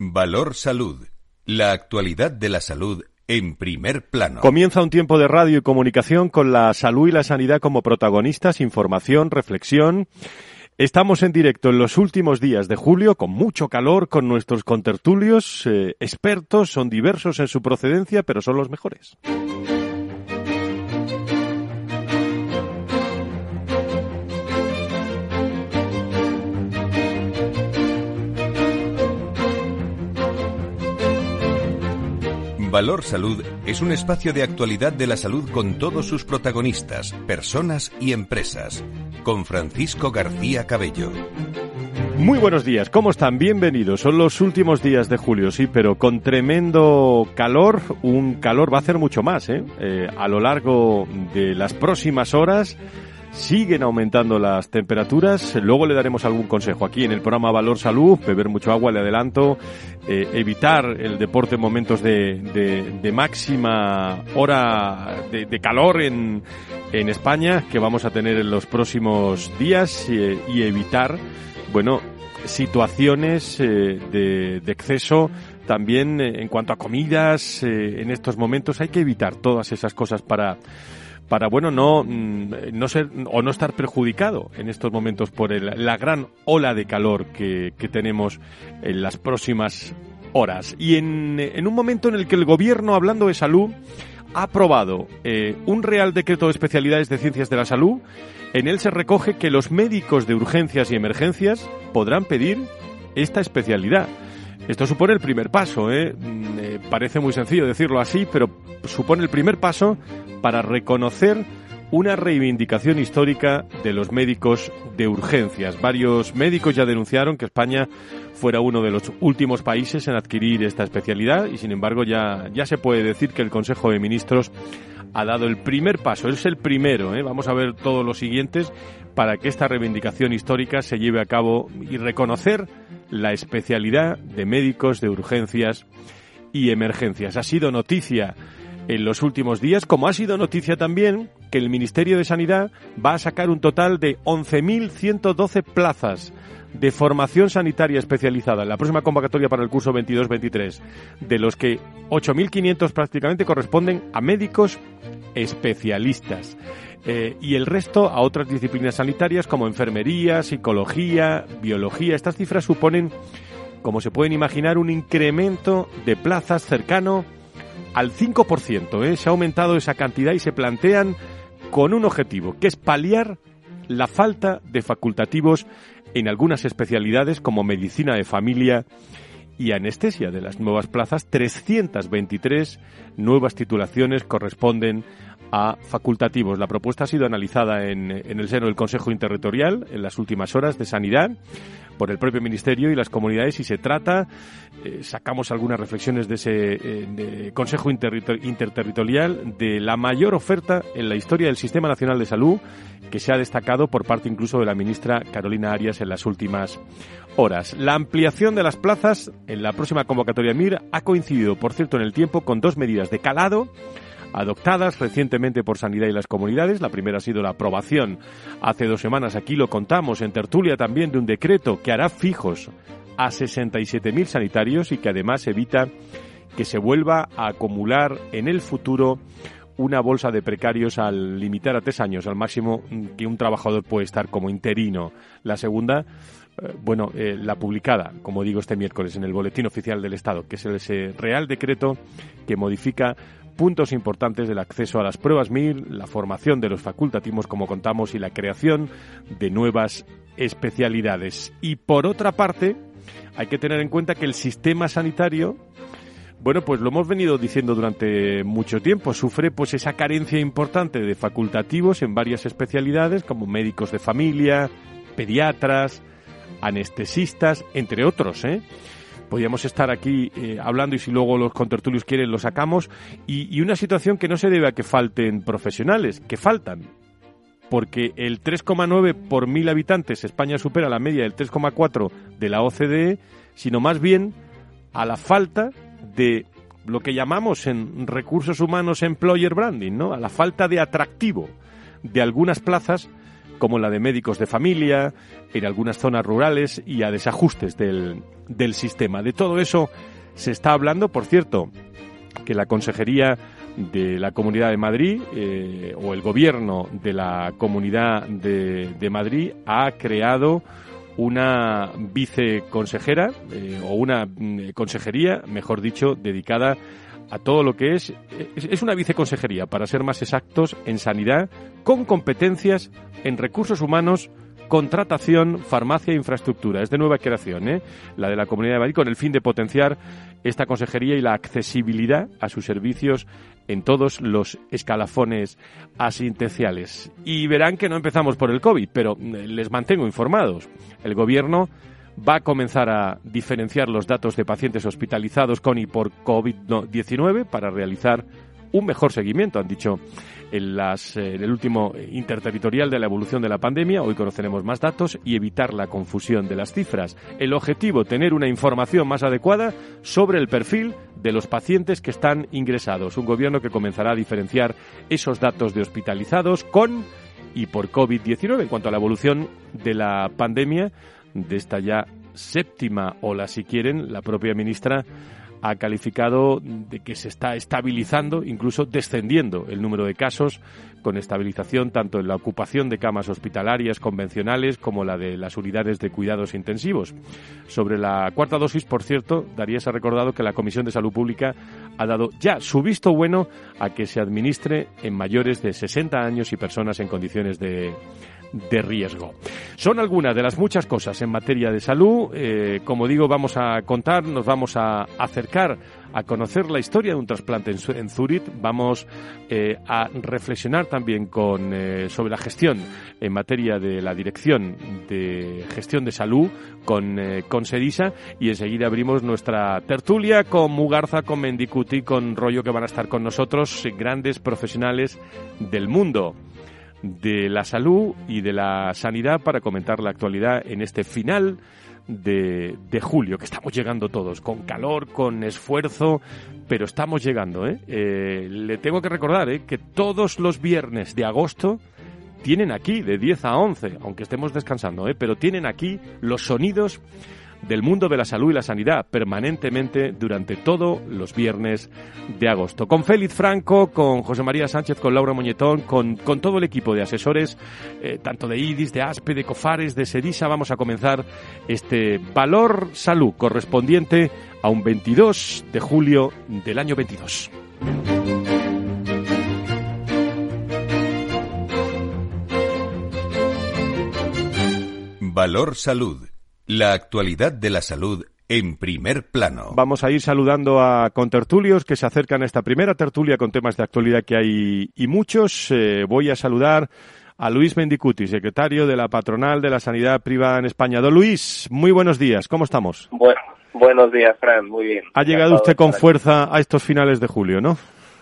Valor Salud. La actualidad de la salud en primer plano. Comienza un tiempo de radio y comunicación con la salud y la sanidad como protagonistas, información, reflexión. Estamos en directo en los últimos días de julio, con mucho calor, con nuestros contertulios, eh, expertos, son diversos en su procedencia, pero son los mejores. Valor Salud es un espacio de actualidad de la salud con todos sus protagonistas, personas y empresas. Con Francisco García Cabello. Muy buenos días, ¿cómo están? Bienvenidos. Son los últimos días de julio, sí, pero con tremendo calor. Un calor va a hacer mucho más, ¿eh? eh a lo largo de las próximas horas siguen aumentando las temperaturas. Luego le daremos algún consejo aquí en el programa Valor Salud, beber mucho agua, le adelanto, eh, evitar el deporte en momentos de, de, máxima hora de, calor en, en España que vamos a tener en los próximos días eh, y evitar, bueno, situaciones eh, de, de exceso. También en cuanto a comidas en estos momentos hay que evitar todas esas cosas para para bueno no mm, no ser o no estar perjudicado en estos momentos por la gran ola de calor que, que, tenemos en las próximas horas y en, en, un momento en el que el gobierno hablando de salud ha aprobado eh, un real decreto de especialidades de ciencias de la salud en él se recoge que los médicos de urgencias y emergencias podrán pedir esta especialidad esto supone el primer paso, ¿eh? Parece muy sencillo decirlo así, pero supone el primer paso para reconocer una reivindicación histórica de los médicos de urgencias. Varios médicos ya denunciaron que España fuera uno de los últimos países en adquirir esta especialidad y sin embargo ya, ya se puede decir que el Consejo de Ministros ha dado el primer paso, es el primero, ¿eh? vamos a ver todos los siguientes para que esta reivindicación histórica se lleve a cabo y reconocer la especialidad de médicos de urgencias y emergencias. Ha sido noticia en los últimos días, como ha sido noticia también que el Ministerio de Sanidad va a sacar un total de 11.112 plazas de formación sanitaria especializada en la próxima convocatoria para el curso 22-23, de los que 8.500 prácticamente corresponden a médicos especialistas. Eh, y el resto a otras disciplinas sanitarias como enfermería, psicología, biología. Estas cifras suponen, como se pueden imaginar, un incremento de plazas cercano al 5%. ¿eh? Se ha aumentado esa cantidad y se plantean con un objetivo, que es paliar la falta de facultativos en algunas especialidades como medicina de familia y anestesia de las nuevas plazas. 323 nuevas titulaciones corresponden a facultativos. La propuesta ha sido analizada en, en, el seno del Consejo Interterritorial en las últimas horas de Sanidad por el propio Ministerio y las comunidades y se trata, eh, sacamos algunas reflexiones de ese eh, Consejo Interterritorial, de la mayor oferta en la historia del Sistema Nacional de Salud que se ha destacado por parte incluso de la ministra Carolina Arias en las últimas horas. La ampliación de las plazas en la próxima convocatoria MIR ha coincidido, por cierto, en el tiempo con dos medidas de calado adoptadas recientemente por Sanidad y las comunidades. La primera ha sido la aprobación hace dos semanas, aquí lo contamos, en tertulia también, de un decreto que hará fijos a 67.000 sanitarios y que además evita que se vuelva a acumular en el futuro una bolsa de precarios al limitar a tres años al máximo que un trabajador puede estar como interino. La segunda, eh, bueno, eh, la publicada, como digo, este miércoles en el Boletín Oficial del Estado, que es ese Real Decreto que modifica puntos importantes del acceso a las pruebas MIR, la formación de los facultativos, como contamos, y la creación de nuevas especialidades. Y por otra parte, hay que tener en cuenta que el sistema sanitario bueno, pues lo hemos venido diciendo durante mucho tiempo. Sufre pues esa carencia importante de facultativos en varias especialidades como médicos de familia, pediatras, anestesistas, entre otros, ¿eh? Podríamos estar aquí eh, hablando y si luego los contertulios quieren lo sacamos. Y, y, una situación que no se debe a que falten profesionales, que faltan. Porque el 3,9 por mil habitantes, España supera la media del 3,4 de la OCDE, sino más bien a la falta de lo que llamamos en recursos humanos employer branding, ¿no? A la falta de atractivo de algunas plazas como la de médicos de familia, en algunas zonas rurales y a desajustes del, del sistema. De todo eso se está hablando, por cierto, que la Consejería de la Comunidad de Madrid eh, o el Gobierno de la Comunidad de, Madrid ha creado una viceconsejera eh, o una mm, consejería, mejor dicho, dedicada a todo lo que es, es una viceconsejería, para ser más exactos, en sanidad, con competencias en recursos humanos, contratación, farmacia e infraestructura. Es de nueva creación, ¿eh? la de la Comunidad de Madrid, con el fin de potenciar esta consejería y la accesibilidad a sus servicios en todos los escalafones asistenciales. Y verán que no empezamos por el COVID, pero eh, les mantengo informados. El Gobierno va a comenzar a diferenciar los datos de pacientes hospitalizados con y por COVID-19 para realizar un mejor seguimiento, han dicho en, las, en el último interterritorial de la evolución de la pandemia. Hoy conoceremos más datos y evitar la confusión de las cifras. El objetivo, tener una información más adecuada sobre el perfil de los pacientes que están ingresados. Un gobierno que comenzará a diferenciar esos datos de hospitalizados con y por COVID-19 en cuanto a la evolución de la pandemia de esta ya séptima ola, si quieren, la propia ministra ha calificado de que se está estabilizando, incluso descendiendo el número de casos, con estabilización tanto en la ocupación de camas hospitalarias convencionales como la de las unidades de cuidados intensivos. Sobre la cuarta dosis, por cierto, Darías ha recordado que la Comisión de Salud Pública ha dado ya su visto bueno a que se administre en mayores de 60 años y personas en condiciones de de riesgo. Son algunas de las muchas cosas en materia de salud. Eh, como digo, vamos a contar, nos vamos a acercar a conocer la historia de un trasplante en, Zurich. Vamos eh, a reflexionar también con, eh, sobre la gestión en materia de la Dirección de Gestión de Salud con, con Sedisa y enseguida abrimos nuestra tertulia con Mugarza, con Mendicuti, con Rollo que van a estar con nosotros, grandes profesionales del mundo de la salud y de la sanidad para comentar la actualidad en este final de, de, julio, que estamos llegando todos, con calor, con esfuerzo, pero estamos llegando. ¿eh? Eh, le tengo que recordar ¿eh? que todos los viernes de agosto tienen aquí, de 10 a 11, aunque estemos descansando, pero tienen aquí los sonidos del mundo de la salud y la sanidad permanentemente durante todos los viernes de agosto. Con Félix Franco, con José María Sánchez, con Laura Moñetón, con, todo el equipo de asesores, eh, tanto de IDIS, de ASPE, de COFARES, de SEDISA, vamos a comenzar este Valor Salud correspondiente a un 22 de julio del año 22. Valor Salud la actualidad de la salud en primer plano. Vamos a ir saludando a contertulios que se acercan a esta primera tertulia con temas de actualidad que hay y muchos. Eh, voy a saludar a Luis Mendicuti, secretario de la Patronal de la Sanidad Privada en España. Don Luis, muy buenos días. ¿Cómo estamos? Bueno, buenos días, Fran. Muy bien. Ha llegado usted con fuerza a estos finales de julio, ¿no?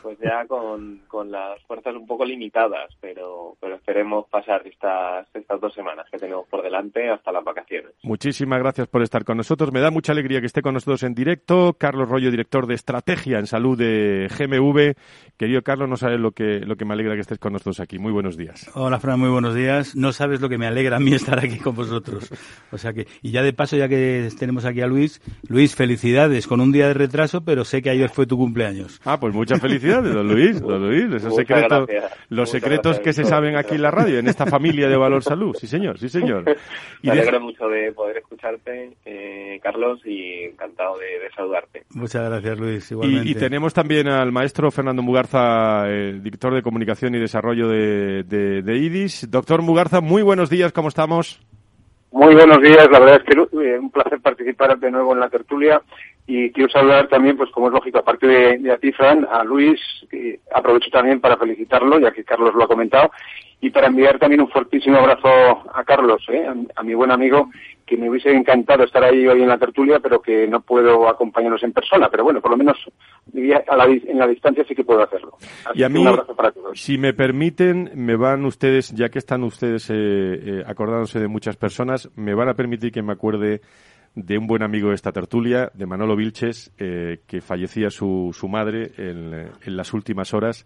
Pues ya con, con las fuerzas un poco limitadas, pero, pero esperemos pasar estas, estas dos semanas que tenemos por delante hasta las vacaciones. Muchísimas gracias por estar con nosotros. Me da mucha alegría que esté con nosotros en directo. Carlos Rollo, director de Estrategia en Salud de GMV. Querido Carlos, no sabes lo que, lo que me alegra que estés con nosotros aquí. Muy buenos días. Hola, Fran, muy buenos días. No sabes lo que me alegra a mí estar aquí con vosotros. O sea que, y ya de paso, ya que tenemos aquí a Luis, Luis, felicidades con un día de retraso, pero sé que ayer fue tu cumpleaños. Ah, pues muchas felicidades don Luis, don Luis, esos secretos, los secretos que se saben aquí en la radio, en esta familia de Valor Salud, sí señor, sí señor. Me alegro mucho de poder escucharte, eh, Carlos, y encantado de, saludarte. Muchas gracias, Luis, igualmente. Y, tenemos también al maestro Fernando Mugarza, eh, director de Comunicación y Desarrollo de, de IDIS. Doctor Mugarza, muy buenos días, ¿cómo estamos? Muy buenos días, la verdad es que eh, un placer participar de nuevo en la tertulia y quiero saludar también, pues como es lógico, aparte de, de a ti, Fran, a Luis, aprovecho también para felicitarlo, ya que Carlos lo ha comentado, y para enviar también un fortísimo abrazo a Carlos, ¿eh? a, mi buen amigo, que me hubiese encantado estar ahí hoy en la tertulia, pero que no puedo acompañarnos en persona. Pero bueno, por lo menos a la, en la distancia sí que puedo hacerlo. y a mí, un abrazo para todos. si me permiten, me van ustedes, ya que están ustedes eh, eh, acordándose de muchas personas, me van a permitir que me acuerde de un buen amigo de esta tertulia, de Manolo Vilches, eh, que fallecía su, su madre en, en, las últimas horas.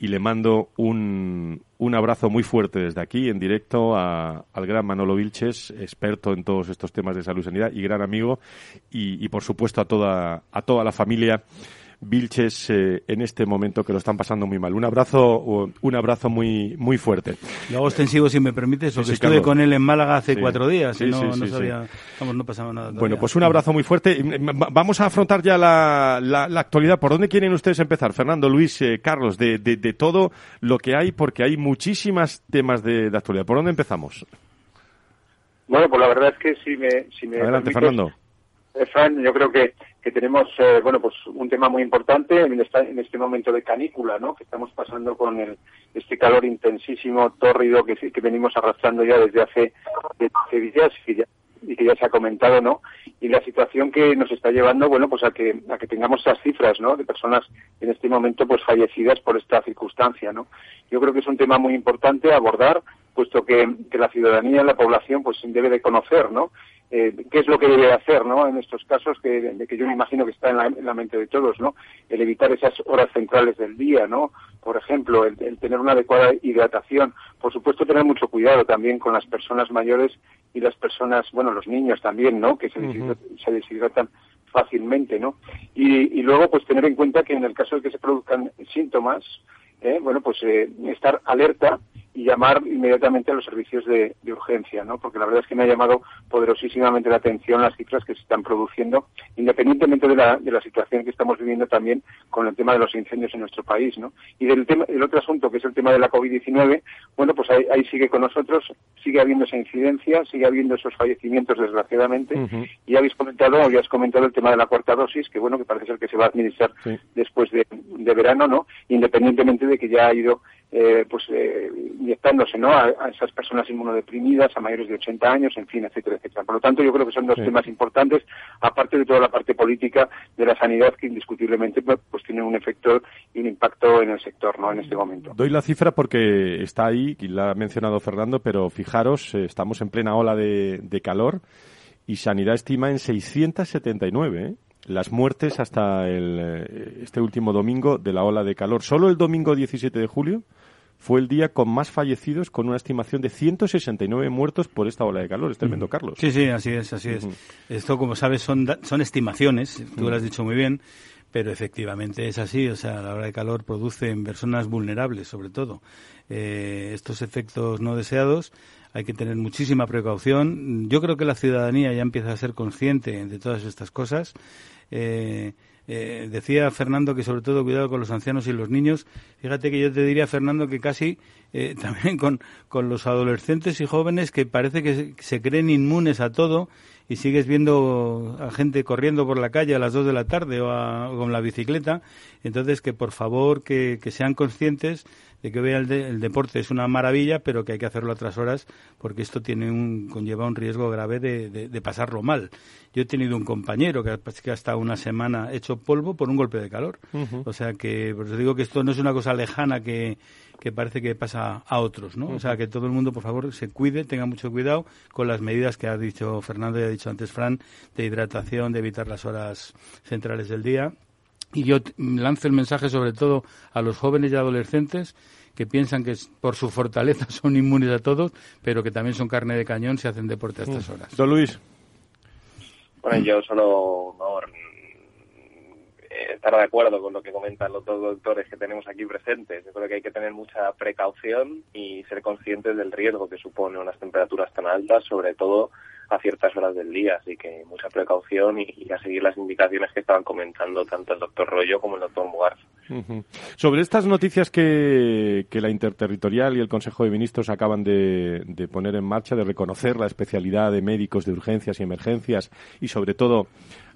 Y le mando un, un abrazo muy fuerte desde aquí, en directo, a, al gran Manolo Vilches, experto en todos estos temas de salud y sanidad y gran amigo. Y, y por supuesto, a toda, a toda la familia Vilches eh, en este momento que lo están pasando muy mal. Un abrazo, un abrazo muy, muy fuerte. Lo hago extensivo si me permites, porque estuve con él en Málaga hace cuatro días y no, no sabía, vamos, no pasaba nada. Todavía. Bueno, pues un abrazo muy fuerte. Vamos a afrontar ya la, la, la actualidad. ¿Por dónde quieren ustedes empezar? Fernando, Luis, eh, Carlos, de, de, de, todo lo que hay, porque hay muchísimas temas de, de, actualidad. ¿Por dónde empezamos? Bueno, pues la verdad es que si me, si me Adelante, permites, Fernando. Fran, yo creo que, que tenemos, eh, bueno, pues un tema muy importante en, esta, en, este momento de canícula, ¿no? Que estamos pasando con el, este calor intensísimo, tórrido, que, que venimos arrastrando ya desde hace, desde días y, ya, y que ya se ha comentado, ¿no? Y la situación que nos está llevando, bueno, pues a que, a que tengamos esas cifras, ¿no? De personas en este momento, pues fallecidas por esta circunstancia, ¿no? Yo creo que es un tema muy importante abordar, puesto que, que la ciudadanía, la población, pues debe de conocer, ¿no? eh, qué es lo que debe hacer, ¿no? En estos casos que, de que yo me imagino que está en la, en la, mente de todos, ¿no? El evitar esas horas centrales del día, ¿no? Por ejemplo, el, el, tener una adecuada hidratación. Por supuesto, tener mucho cuidado también con las personas mayores y las personas, bueno, los niños también, ¿no? Que se, deshidratan, uh -huh. se deshidratan fácilmente, ¿no? Y, y, luego, pues tener en cuenta que en el caso de que se produzcan síntomas, eh, bueno, pues eh, estar alerta y llamar inmediatamente a los servicios de, de, urgencia, ¿no? Porque la verdad es que me ha llamado poderosísimamente la atención las cifras que se están produciendo, independientemente de la, de la situación que estamos viviendo también con el tema de los incendios en nuestro país, ¿no? Y del tema, el otro asunto que es el tema de la COVID-19, bueno, pues ahí, ahí, sigue con nosotros, sigue habiendo esa incidencia, sigue habiendo esos fallecimientos, desgraciadamente, uh -huh. y habéis comentado, ya has comentado el tema de la cuarta dosis, que bueno, que parece ser que se va a administrar sí. después de, de verano, ¿no? Independientemente de que ya ha ido eh, pues eh, inyectándose ¿no? A, a, esas personas inmunodeprimidas, a mayores de 80 años, en fin, etcétera, etcétera. Por lo tanto, yo creo que son dos sí. temas importantes, aparte de toda la parte política de la sanidad que indiscutiblemente pues, pues tiene un efecto y un impacto en el sector, ¿no? En este momento. Doy la cifra porque está ahí, y la ha mencionado Fernando, pero fijaros, eh, estamos en plena ola de, de calor y Sanidad estima en 679, ¿eh? Las muertes hasta el, eh, este último domingo de la ola de calor. Solo el domingo 17 de julio fue el día con más fallecidos, con una estimación de 169 muertos por esta ola de calor. Es tremendo, Carlos. Sí, sí, así es, así es. Uh -huh. Esto, como sabes, son, son estimaciones, tú uh -huh. lo has dicho muy bien, pero efectivamente es así. O sea, la ola de calor produce en personas vulnerables, sobre todo, eh, estos efectos no deseados. Hay que tener muchísima precaución. Yo creo que la ciudadanía ya empieza a ser consciente de todas estas cosas. Eh, eh, decía Fernando que sobre todo cuidado con los ancianos y los niños. Fíjate que yo te diría, Fernando, que casi eh, también con, con, los adolescentes y jóvenes que parece que se, se, creen inmunes a todo y sigues viendo a gente corriendo por la calle a las dos de la tarde o, a, o con la bicicleta. Entonces, que por favor que, que sean conscientes de que vea el, de, el, deporte es una maravilla, pero que hay que hacerlo a otras horas porque esto tiene un, conlleva un riesgo grave de, de, de pasarlo mal. Yo he tenido un compañero que, que ha estado una semana hecho polvo por un golpe de calor. Uh -huh. O sea que, pues digo que esto no es una cosa lejana que, que parece que pasa a otros, ¿no? Uh -huh. O sea que todo el mundo, por favor, se cuide, tenga mucho cuidado con las medidas que ha dicho Fernando y ha dicho antes Fran, de hidratación, de evitar las horas centrales del día y yo lanzo el mensaje sobre todo a los jóvenes y adolescentes que piensan que por su fortaleza son inmunes a todos, pero que también son carne de cañón si hacen deporte a estas horas. Don Luis. Bueno, yo solo no, estar de acuerdo con lo que comentan los dos doctores que tenemos aquí presentes. Yo creo que hay que tener mucha precaución y ser conscientes del riesgo que supone unas temperaturas tan altas, sobre todo a ciertas horas del día, así que mucha precaución y, a seguir las indicaciones que estaban comentando tanto el doctor Rollo como el doctor -huh. Sobre estas noticias que, la Interterritorial y el Consejo de Ministros acaban de, poner en marcha, de reconocer la especialidad de médicos de urgencias y emergencias y sobre todo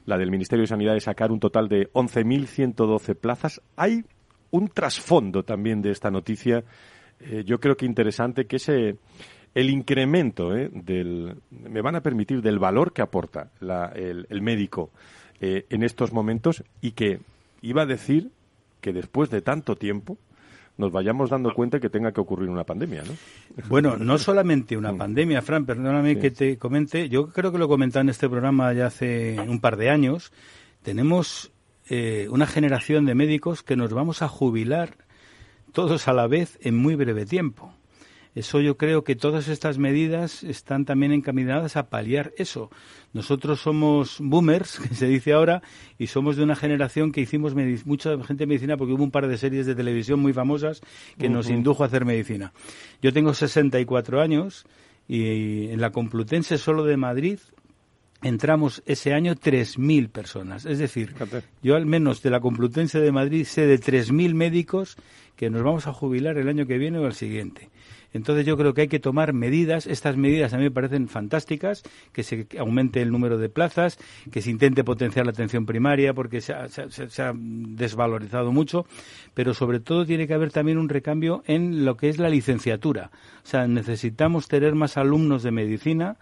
la del Ministerio de Sanidad de sacar un total de 11.112 plazas, hay un trasfondo también de esta noticia, eh, yo creo que interesante, que ese el incremento eh, del, me van a permitir, del valor que aporta la, el, médico eh, en estos momentos y que iba a decir que después de tanto tiempo, nos vayamos dando cuenta que tenga que ocurrir una pandemia, ¿no? Bueno, no solamente una mm. pandemia, Fran, perdóname que te comente, yo creo que lo comenté en este programa ya hace un par de años, tenemos eh, una generación de médicos que nos vamos a jubilar todos a la vez en muy breve tiempo. Eso yo creo que todas estas medidas están también encaminadas a paliar eso. Nosotros somos boomers, que se dice ahora, y somos de una generación que hicimos mucha gente de medicina porque hubo un par de series de televisión muy famosas que nos indujo a hacer medicina. Yo tengo 64 años y en la Complutense solo de Madrid entramos ese año 3.000 personas. Es decir, yo al menos de la Complutense de Madrid sé de 3.000 médicos que nos vamos a jubilar el año que viene o el siguiente. Entonces yo creo que hay que tomar medidas. Estas medidas a mí me parecen fantásticas, que se aumente el número de plazas, que se intente potenciar la atención primaria porque se ha, se ha, desvalorizado mucho, pero sobre todo tiene que haber también un recambio en lo que es la licenciatura. O sea, necesitamos tener más alumnos de medicina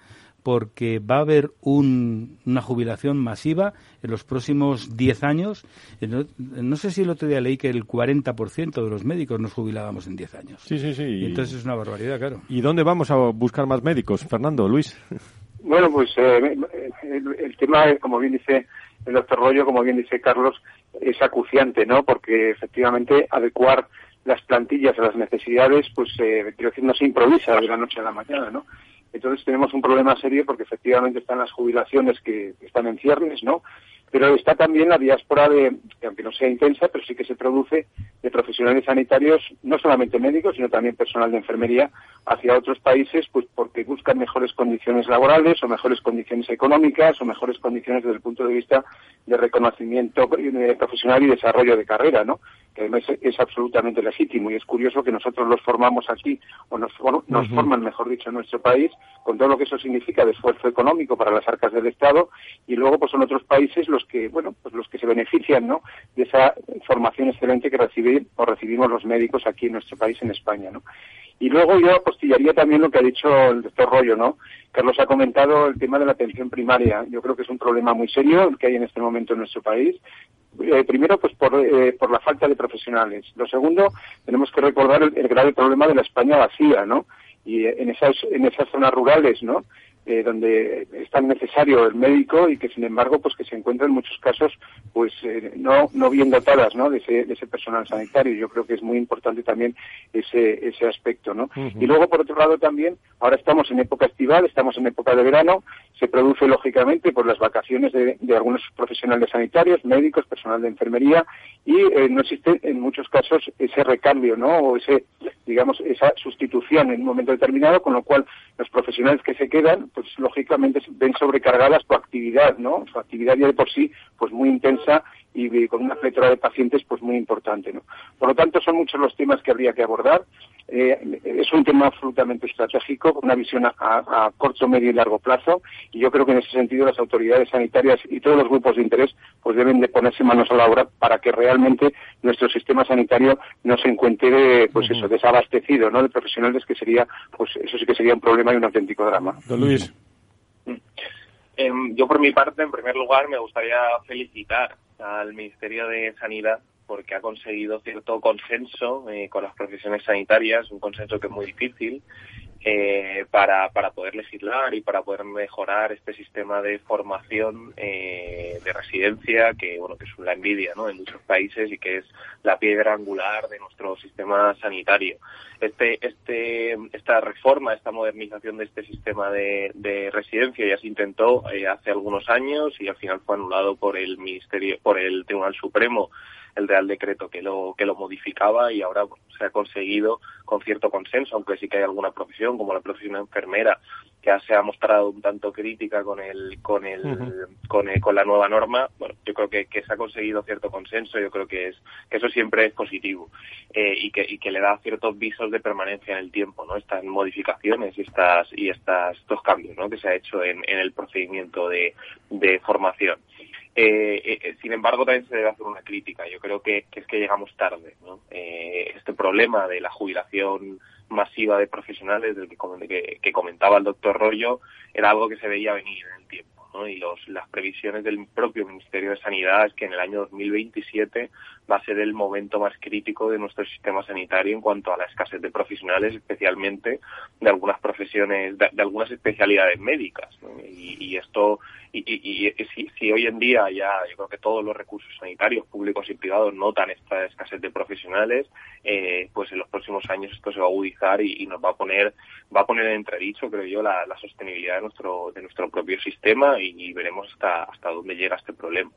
porque va a haber una jubilación masiva en los próximos 10 años. No, sé si el otro día leí que el 40% de los médicos nos jubilábamos en 10 años. Sí, sí, sí. Y entonces es una barbaridad, claro. ¿Y dónde vamos a buscar más médicos, Fernando, Luis? Bueno, pues eh, el, tema, como bien dice el doctor Rollo, como bien dice Carlos, es acuciante, ¿no? Porque efectivamente adecuar las plantillas a las necesidades, pues eh, quiero decir, no se improvisa de la noche a la mañana, ¿no? Entonces tenemos un problema serio porque efectivamente están las jubilaciones que, están en ciernes, ¿no? Pero está también la diáspora de, aunque no sea intensa, pero sí que se produce de profesionales sanitarios, no solamente médicos, sino también personal de enfermería, hacia otros países, pues porque buscan mejores condiciones laborales o mejores condiciones económicas o mejores condiciones desde el punto de vista de reconocimiento profesional y desarrollo de carrera, ¿no? que además es absolutamente legítimo y es curioso que nosotros los formamos aquí o nos, nos forman, mejor dicho, en nuestro país con todo lo que eso significa de esfuerzo económico para las arcas del Estado y luego pues son otros países los que, bueno, pues los que se benefician, ¿no? de esa formación excelente que reciben o recibimos los médicos aquí en nuestro país, en España, ¿no? Y luego yo apostillaría también lo que ha dicho el doctor Rollo, ¿no? Carlos ha comentado el tema de la atención primaria. Yo creo que es un problema muy serio el que hay en este momento en nuestro país. Eh, primero, pues por, eh, por la falta de profesionales. Lo segundo, tenemos que recordar el, el grave problema de la España vacía, ¿no? Y en esas, en esas zonas rurales, ¿no? Eh, donde es tan necesario el médico y que sin embargo pues que se encuentran en muchos casos pues eh, no no bien dotadas ¿no? de ese, de ese personal sanitario. Yo creo que es muy importante también ese ese aspecto no y luego por otro lado también ahora estamos en época estival estamos en época de verano se produce lógicamente por las vacaciones de, de algunos profesionales sanitarios médicos personal de enfermería y eh, no existe en muchos casos ese recambio no o ese digamos esa sustitución en un momento determinado con lo cual los profesionales que se quedan pues lógicamente ven sobrecargadas su actividad, ¿no? Su actividad ya de por sí, pues muy intensa y con una pletora de pacientes, pues muy importante, ¿no? Por lo tanto, son muchos los temas que habría que abordar. Eh, es un tema absolutamente estratégico, con una visión a, corto, medio y largo plazo, y yo creo que en ese sentido las autoridades sanitarias y todos los grupos de interés, pues deben de ponerse manos a la obra para que realmente nuestro sistema sanitario no se encuentre, pues eso, desabastecido, ¿no? De profesionales que sería, pues eso sí que sería un problema y un auténtico drama. Don Luis. Mm. Em, yo por mi parte, en primer lugar, me gustaría felicitar al Ministerio de Sanidad porque ha conseguido cierto consenso eh, con las profesiones sanitarias, un consenso que es muy difícil, eh, para, para poder legislar y para poder mejorar este sistema de formación eh, de residencia que bueno que es una envidia ¿no? en muchos países y que es la piedra angular de nuestro sistema sanitario este este esta reforma esta modernización de este sistema de, de residencia ya se intentó eh, hace algunos años y al final fue anulado por el ministerio por el Tribunal Supremo el Real Decreto que lo que lo modificaba y ahora se ha conseguido con cierto consenso, aunque sí que hay alguna profesión, como la profesión enfermera, que se ha mostrado un tanto crítica con el con el, con, con, la nueva norma. Bueno, yo creo que, que, se ha conseguido cierto consenso. Yo creo que es que eso siempre es positivo eh, y que y que le da ciertos visos de permanencia en el tiempo, ¿no? Estas modificaciones y estas y estas estos cambios, ¿no? Que se ha hecho en, en el procedimiento de, de formación. Eh, eh, sin embargo, también se debe hacer una crítica. Yo creo que, es que llegamos tarde. ¿no? Eh, este problema de la jubilación masiva de profesionales del que, que, comentaba el doctor Rollo era algo que se veía venir y los, las previsiones del propio Ministerio de Sanidad es que en el año 2027 va a ser el momento más crítico de nuestro sistema sanitario en cuanto a la escasez de profesionales, especialmente de algunas profesiones, de, algunas especialidades médicas. Y, esto, y, y, si, si, hoy en día ya yo creo que todos los recursos sanitarios públicos y privados notan esta escasez de profesionales, eh, pues en los próximos años esto se va a agudizar y, nos va a poner va a poner en entredicho, creo yo, la, sostenibilidad de nuestro de nuestro propio sistema y, veremos hasta hasta dónde llega este problema.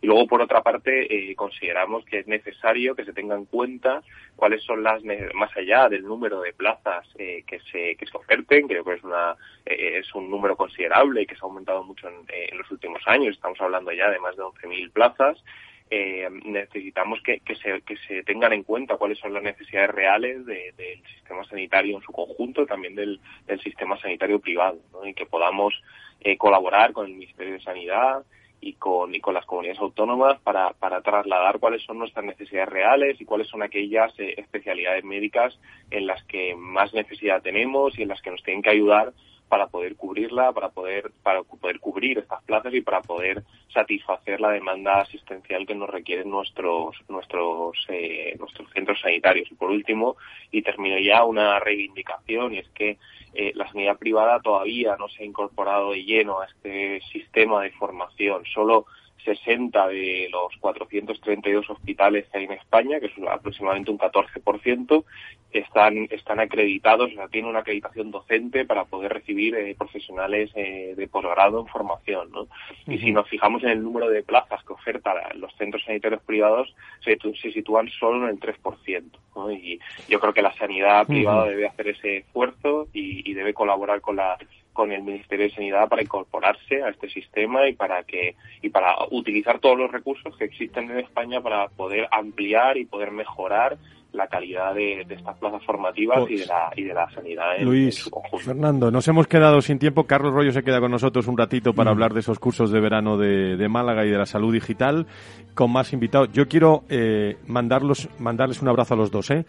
Y luego, por otra parte, eh, consideramos que es necesario que se tenga en cuenta cuáles son las más allá del número de plazas eh, que se que se oferten, creo que es una es un número considerable y que se ha aumentado mucho en, en los últimos años. Estamos hablando ya de más de 11.000 plazas eh, necesitamos que, se, que se tengan en cuenta cuáles son las necesidades reales del sistema sanitario en su conjunto, también del, sistema sanitario privado, y que podamos eh, colaborar con el Ministerio de Sanidad y con, las comunidades autónomas para, para trasladar cuáles son nuestras necesidades reales y cuáles son aquellas eh, especialidades médicas en las que más necesidad tenemos y en las que nos tienen que ayudar para poder cubrirla, para poder, para poder cubrir estas plazas y para poder satisfacer la demanda asistencial que nos requieren nuestros, nuestros, eh, nuestros centros sanitarios. Y por último, y termino ya, una reivindicación, y es que eh, la sanidad privada todavía no se ha incorporado de lleno a este sistema de formación. Solo 60 de los 432 hospitales que hay en España, que es aproximadamente un 14%, están, están acreditados, o sea, tienen una acreditación docente para poder recibir eh, profesionales eh, de posgrado en formación. ¿no? Y si nos fijamos en el número de plazas que ofertan los centros sanitarios privados, se, se sitúan solo en el 3%. ¿no? Y yo creo que la sanidad privada debe hacer ese esfuerzo y, y debe colaborar con la con el Ministerio de Sanidad para incorporarse a este sistema y para que y para utilizar todos los recursos que existen en España para poder ampliar y poder mejorar la calidad de, estas plazas formativas y, de pues, la, y de la sanidad en, Luis, Fernando, nos hemos quedado sin tiempo. Carlos Rollo se queda con nosotros un ratito para mm. hablar de esos cursos de verano de, Málaga y de la salud digital con más invitados. Yo quiero eh, mandarlos, mandarles un abrazo a los dos. ¿eh?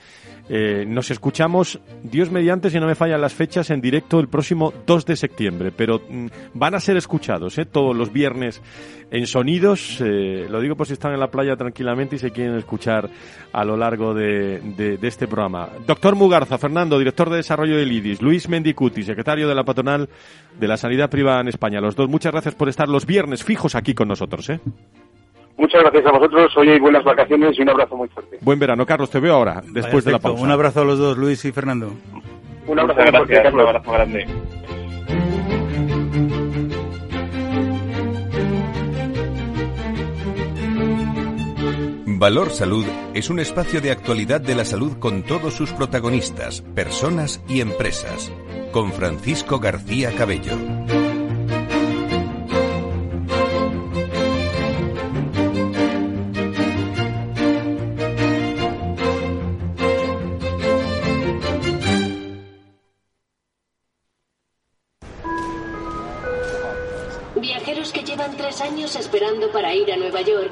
Eh, nos escuchamos, Dios mediante, si no me fallan las fechas, en directo el próximo 2 de septiembre, pero mm, van a ser escuchados ¿eh? todos los viernes en sonidos. Eh, lo digo por si están en la playa tranquilamente y se quieren escuchar a lo largo de, de, este programa. Doctor Mugarza, Fernando, director de desarrollo del IDIS, Luis Mendicuti, secretario de la patronal de la sanidad privada en España. Los dos, muchas gracias por estar los viernes fijos aquí con nosotros. ¿eh? Muchas gracias a vosotros, hoy buenas vacaciones y un abrazo muy fuerte. Buen verano, Carlos, te veo ahora, después de la pausa. Un abrazo a los dos, Luis y Fernando. Un abrazo, gracias, un abrazo grande. Valor Salud es un espacio de actualidad de la salud con todos sus protagonistas, personas y empresas. Con Francisco García Cabello. años esperando para ir a Nueva York,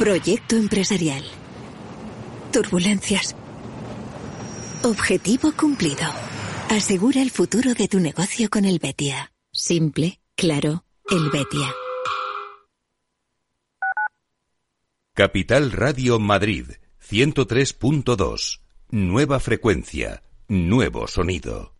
Proyecto empresarial. Turbulencias. Objetivo cumplido. Asegura el futuro de tu negocio con el Betia. Simple, claro, el Betia. Capital Radio Madrid, 103.2. Nueva frecuencia nuevo sonido.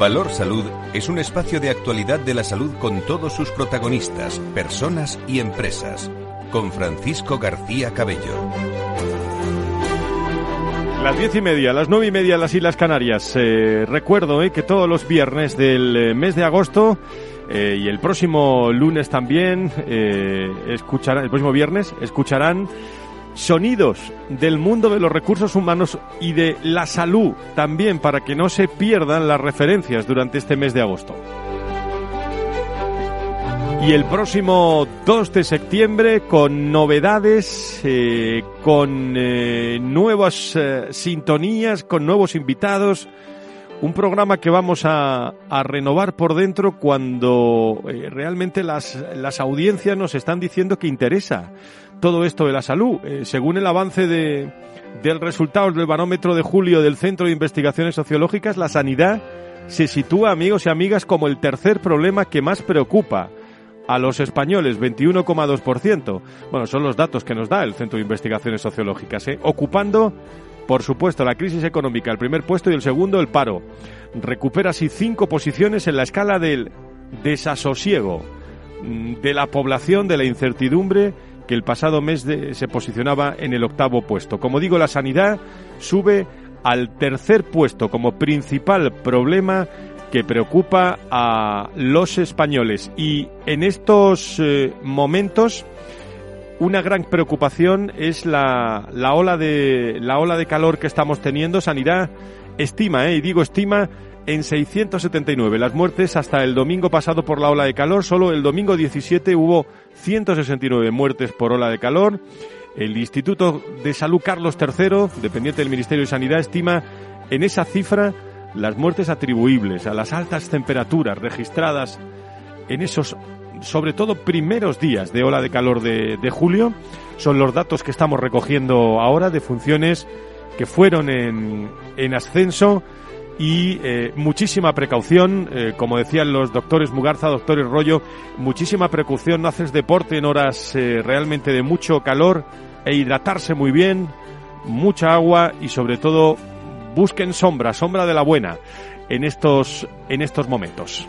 Valor Salud es un espacio de actualidad de la salud con todos sus protagonistas, personas y empresas. Con Francisco García Cabello. Las diez y media, las nueve y media en las Islas Canarias. Eh, recuerdo eh, que todos los viernes del eh, mes de agosto y el próximo lunes también escucharán, el próximo viernes escucharán sonidos del mundo de los recursos humanos y de la salud también para que no se pierdan las referencias durante este mes de agosto. Y el próximo 2 de septiembre con novedades, eh, con eh, nuevas eh, sintonías, con nuevos invitados. Un programa que vamos a, a renovar por dentro cuando realmente las, las audiencias nos están diciendo que interesa todo esto de la salud. Eh, según el avance de, del resultado del barómetro de julio del Centro de Investigaciones Sociológicas, la sanidad se sitúa, amigos y amigas, como el tercer problema que más preocupa a los españoles, 21,2%. Bueno, son los datos que nos da el Centro de Investigaciones Sociológicas, ¿eh? ocupando, por supuesto, la crisis económica, el primer puesto y el segundo, el paro. Recupera así cinco posiciones en la escala del desasosiego mm, de la población, de la incertidumbre que el pasado mes se posicionaba en el octavo puesto. Como digo, la sanidad sube al tercer puesto como principal problema que preocupa a los españoles. Y en estos eh, momentos una gran preocupación es la, la, ola de, la ola de calor que estamos teniendo. Sanidad estima, eh, y digo estima, en 679 las muertes hasta el domingo pasado por la ola de calor. Solo el domingo 17 hubo 169 muertes por ola de calor. El Instituto de Salud Carlos III, dependiente del Ministerio de Sanidad, estima en esa cifra las muertes atribuibles a las altas temperaturas registradas en esos, sobre todo, primeros días de ola de calor de, julio. Son los datos que estamos recogiendo ahora de funciones que fueron en ascenso y eh, muchísima precaución, eh, como decían los doctores Mugarza, doctores Rollo, muchísima precaución, no haces deporte en horas eh, realmente de mucho calor e hidratarse muy bien, mucha agua y sobre todo busquen sombra, sombra de la buena en estos, en estos momentos.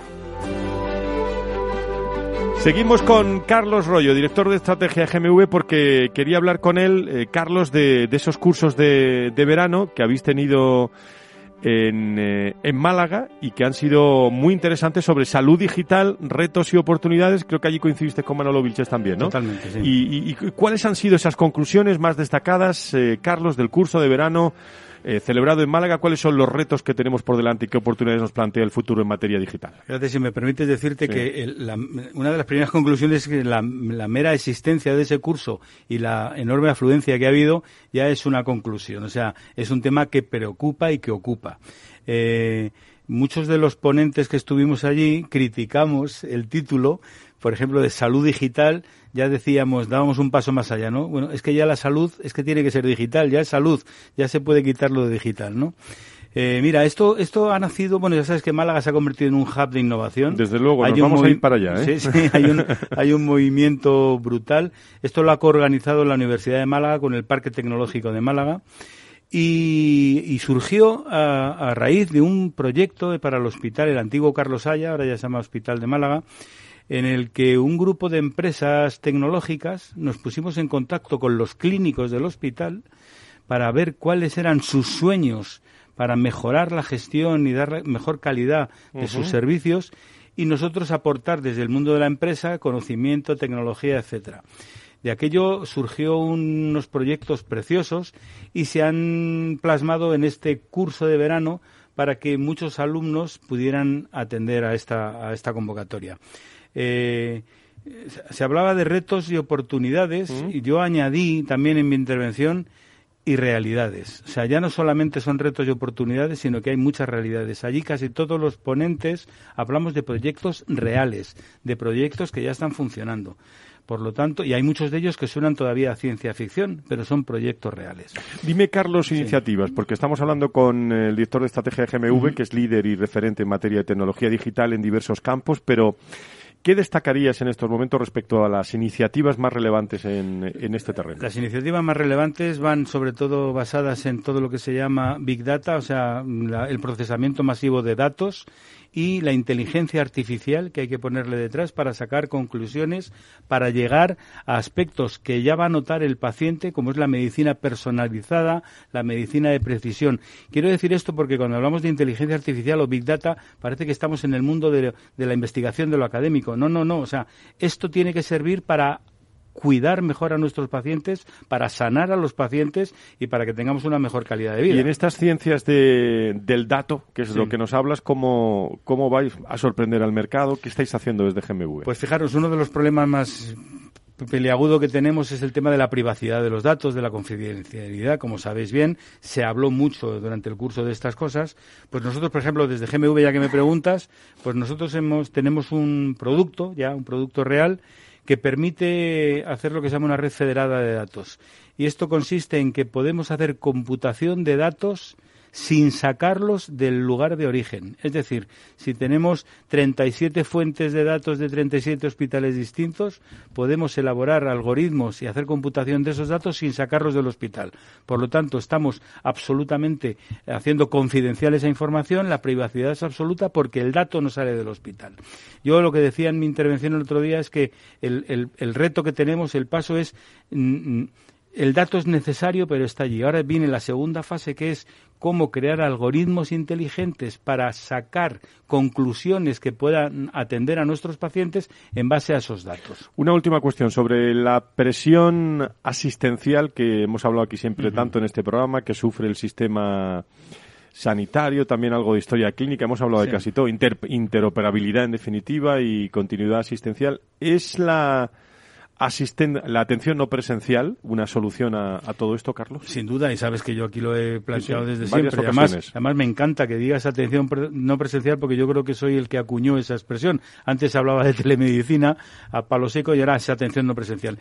Seguimos con Carlos Rollo, director de estrategia GMV, porque quería hablar con él, eh, Carlos, de, de, esos cursos de, de, verano que habéis tenido en, eh, en, Málaga y que han sido muy interesantes sobre salud digital, retos y oportunidades. Creo que allí coincidiste con Manolo Vilches también, ¿no? Totalmente, sí. ¿Y, y, y cuáles han sido esas conclusiones más destacadas, eh, Carlos, del curso de verano? Eh, celebrado en Málaga. ¿Cuáles son los retos que tenemos por delante y qué oportunidades nos plantea el futuro en materia digital? Fíjate, si me permites decirte sí. que el, la, una de las primeras conclusiones es que la, la, mera existencia de ese curso y la enorme afluencia que ha habido ya es una conclusión. O sea, es un tema que preocupa y que ocupa. Eh, muchos de los ponentes que estuvimos allí criticamos el título, por ejemplo, de salud digital, ya decíamos, dábamos un paso más allá, ¿no? Bueno, es que ya la salud es que tiene que ser digital, ya es salud, ya se puede quitar lo de digital, ¿no? Eh, mira, esto, esto ha nacido, bueno, ya sabes que Málaga se ha convertido en un hub de innovación. Desde luego, hay nos vamos a ir para allá, ¿eh? Sí, sí, hay un, hay un movimiento brutal. Esto lo ha coorganizado la Universidad de Málaga con el Parque Tecnológico de Málaga. Y, y, surgió a, a, raíz de un proyecto para el hospital, el antiguo Carlos Haya, ahora ya se llama Hospital de Málaga, en el que un grupo de empresas tecnológicas nos pusimos en contacto con los clínicos del hospital para ver cuáles eran sus sueños para mejorar la gestión y dar mejor calidad de uh -huh. sus servicios y nosotros aportar desde el mundo de la empresa conocimiento, tecnología, etcétera. De aquello surgió unos proyectos preciosos y se han plasmado en este curso de verano para que muchos alumnos pudieran atender a esta, a esta convocatoria. Eh, se hablaba de retos y oportunidades y yo añadí también en mi intervención y realidades. O sea, ya no solamente son retos y oportunidades, sino que hay muchas realidades. Allí casi todos los ponentes hablamos de proyectos reales, de proyectos que ya están funcionando. Por lo tanto, y hay muchos de ellos que suenan todavía a ciencia ficción, pero son proyectos reales. Dime, Carlos, iniciativas, porque estamos hablando con el director de estrategia de GMV, que es líder y referente en materia de tecnología digital en diversos campos, pero ¿Qué destacarías en estos momentos respecto a las iniciativas más relevantes en, este terreno? Las iniciativas más relevantes van sobre todo basadas en todo lo que se llama Big Data, o sea, el procesamiento masivo de datos y la inteligencia artificial que hay que ponerle detrás para sacar conclusiones, para llegar a aspectos que ya va a notar el paciente, como es la medicina personalizada, la medicina de precisión. Quiero decir esto porque cuando hablamos de inteligencia artificial o Big Data, parece que estamos en el mundo de, de la investigación de lo académico. No, no, no. O sea, esto tiene que servir para cuidar mejor a nuestros pacientes, para sanar a los pacientes y para que tengamos una mejor calidad de vida. Y en estas ciencias del dato, que es lo que nos hablas, ¿cómo, ¿cómo vais a sorprender al mercado? ¿Qué estáis haciendo desde GMV? Pues fijaros, uno de los problemas más peliagudo que tenemos es el tema de la privacidad de los datos, de la confidencialidad, como sabéis bien, se habló mucho durante el curso de estas cosas. Pues nosotros, por ejemplo, desde GMV, ya que me preguntas, pues nosotros hemos, tenemos un producto, ya, un producto real, que permite hacer lo que se llama una red federada de datos. Y esto consiste en que podemos hacer computación de datos sin sacarlos del lugar de origen. Es decir, si tenemos 37 fuentes de datos de 37 hospitales distintos, podemos elaborar algoritmos y hacer computación de esos datos sin sacarlos del hospital. Por lo tanto, estamos absolutamente haciendo confidencial esa información, la privacidad es absoluta porque el dato no sale del hospital. Yo lo que decía en mi intervención el otro día es que el, reto que tenemos, el paso es mm, mm, el dato es necesario, pero está allí. Ahora viene la segunda fase, que es cómo crear algoritmos inteligentes para sacar conclusiones que puedan atender a nuestros pacientes en base a esos datos. Una última cuestión sobre la presión asistencial que hemos hablado aquí siempre tanto en este programa, que sufre el sistema sanitario, también algo de historia clínica, hemos hablado de casi todo, interoperabilidad en definitiva y continuidad asistencial. ¿Es la asisten la atención no presencial una solución a, todo esto, Carlos? Sin duda, y sabes que yo aquí lo he planteado desde siempre. Además, además, me encanta que digas atención no presencial porque yo creo que soy el que acuñó esa expresión. Antes hablaba de telemedicina a palo seco y ahora es atención no presencial.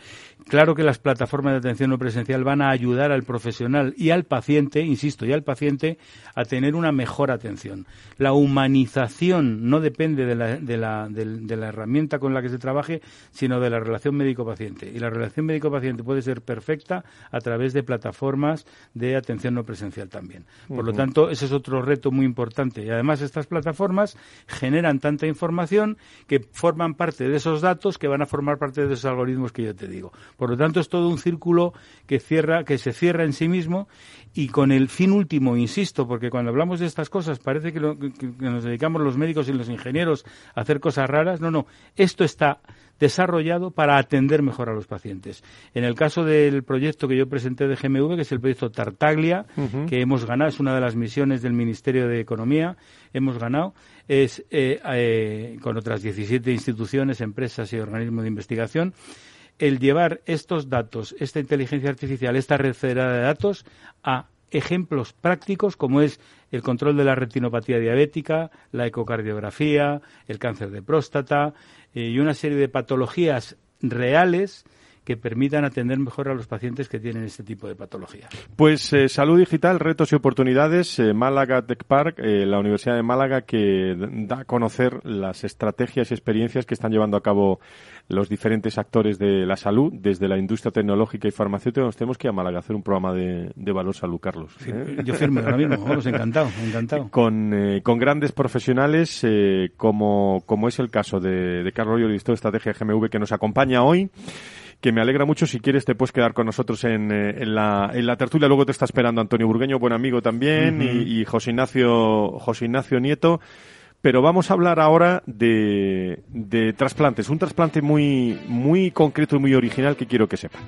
Claro que las plataformas de atención no presencial van a ayudar al profesional y al paciente, insisto, y al paciente a tener una mejor atención. La humanización no depende de la, de la, de la herramienta con la que se trabaje, sino de la relación médico paciente. Y la relación médico-paciente puede ser perfecta a través de plataformas de atención no presencial también. Por lo tanto, ese es otro reto muy importante. Y además estas plataformas generan tanta información que forman parte de esos datos que van a formar parte de esos algoritmos que yo te digo. Por lo tanto, es todo un círculo que cierra, que se cierra en sí mismo y con el fin último, insisto, porque cuando hablamos de estas cosas parece que, que nos dedicamos los médicos y los ingenieros a hacer cosas raras. No, no. Esto está desarrollado para atender mejor a los pacientes. En el caso del proyecto que yo presenté de GMV, que es el proyecto Tartaglia, que hemos ganado, es una de las misiones del Ministerio de Economía, hemos ganado, es eh, eh, con otras 17 instituciones, empresas y organismos de investigación, el llevar estos datos, esta inteligencia artificial, esta red de datos a ejemplos prácticos como es el control de la retinopatía diabética, la ecocardiografía, el cáncer de próstata eh, y una serie de patologías reales que permitan atender mejor a los pacientes que tienen este tipo de patología. Pues eh, salud digital, retos y oportunidades, eh, Málaga Tech Park, eh, la Universidad de Málaga que da a conocer las estrategias y experiencias que están llevando a cabo los diferentes actores de la salud, desde la industria tecnológica y farmacéutica. Nos tenemos que ir a Málaga a hacer un programa de, valor salud, Carlos. yo firme ahora mismo, vamos, encantado, encantado. Con, con grandes profesionales como, como es el caso de, de Carlos de estrategia GMV, que nos acompaña hoy que me alegra mucho. Si quieres, te puedes quedar con nosotros en, eh, en, la, en la tertulia. Luego te está esperando Antonio Burgueño, buen amigo también, y, y José, Ignacio, José Ignacio Nieto pero vamos a hablar ahora de, de trasplantes, un trasplante muy, muy concreto y muy original que quiero que sepan.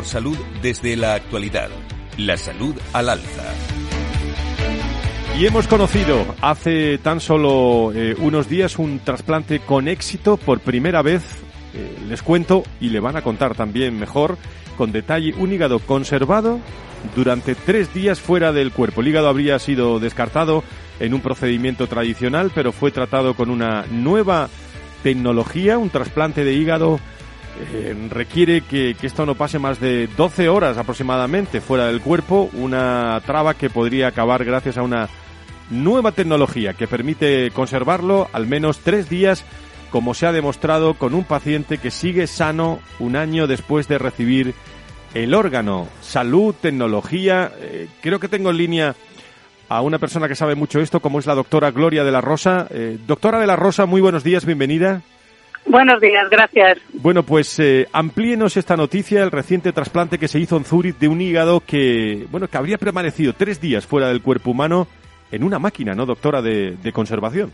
Salud desde la actualidad. La salud al alza. Y hemos conocido hace tan solo eh, unos días un trasplante con éxito por primera vez. Eh, les cuento y le van a contar también mejor con detalle un hígado conservado durante tres días fuera del cuerpo. El hígado habría sido descartado en un procedimiento tradicional, pero fue tratado con una nueva tecnología, un trasplante de hígado eh, requiere que, esto no pase más de 12 horas aproximadamente fuera del cuerpo, una traba que podría acabar gracias a una nueva tecnología que permite conservarlo al menos tres días, como se ha demostrado con un paciente que sigue sano un año después de recibir el órgano. Salud, tecnología. Eh, creo que tengo en línea a una persona que sabe mucho esto, como es la doctora Gloria de la Rosa. Eh, doctora de la Rosa, muy buenos días, bienvenida. Buenos días, gracias. Bueno, pues eh, amplíenos esta noticia, el reciente trasplante que se hizo en Zurich de un hígado que, bueno, que habría permanecido tres días fuera del cuerpo humano en una máquina, ¿no, doctora, de, de conservación?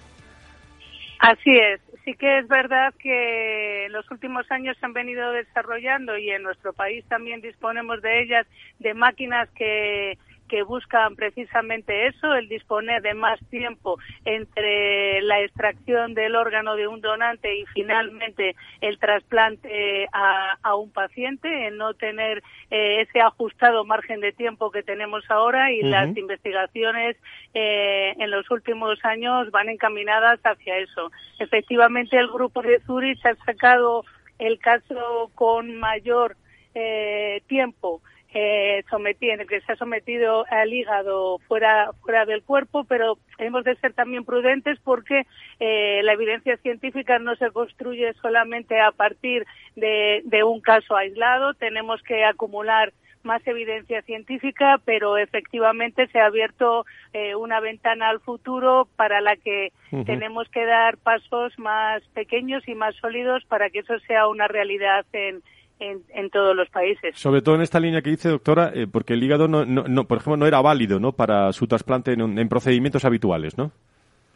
Así es. Sí que es verdad que en los últimos años se han venido desarrollando y en nuestro país también disponemos de ellas, de máquinas que que buscan precisamente eso, el disponer de más tiempo entre la extracción del órgano de un donante y finalmente el trasplante a, un paciente, en no tener eh, ese ajustado margen de tiempo que tenemos ahora y las investigaciones eh, en los últimos años van encaminadas hacia eso. Efectivamente, el grupo de Zurich ha sacado el caso con mayor eh, tiempo eh, en el que se ha sometido al hígado fuera, fuera del cuerpo, pero hemos de ser también prudentes porque eh, la evidencia científica no se construye solamente a partir de, un caso aislado, tenemos que acumular más evidencia científica, pero efectivamente se ha abierto eh, una ventana al futuro para la que tenemos que dar pasos más pequeños y más sólidos para que eso sea una realidad en, en, todos los países. Sobre todo en esta línea que dice, doctora, eh, porque el hígado, no, no, por ejemplo, no era válido ¿no? para su trasplante en procedimientos habituales, ¿no?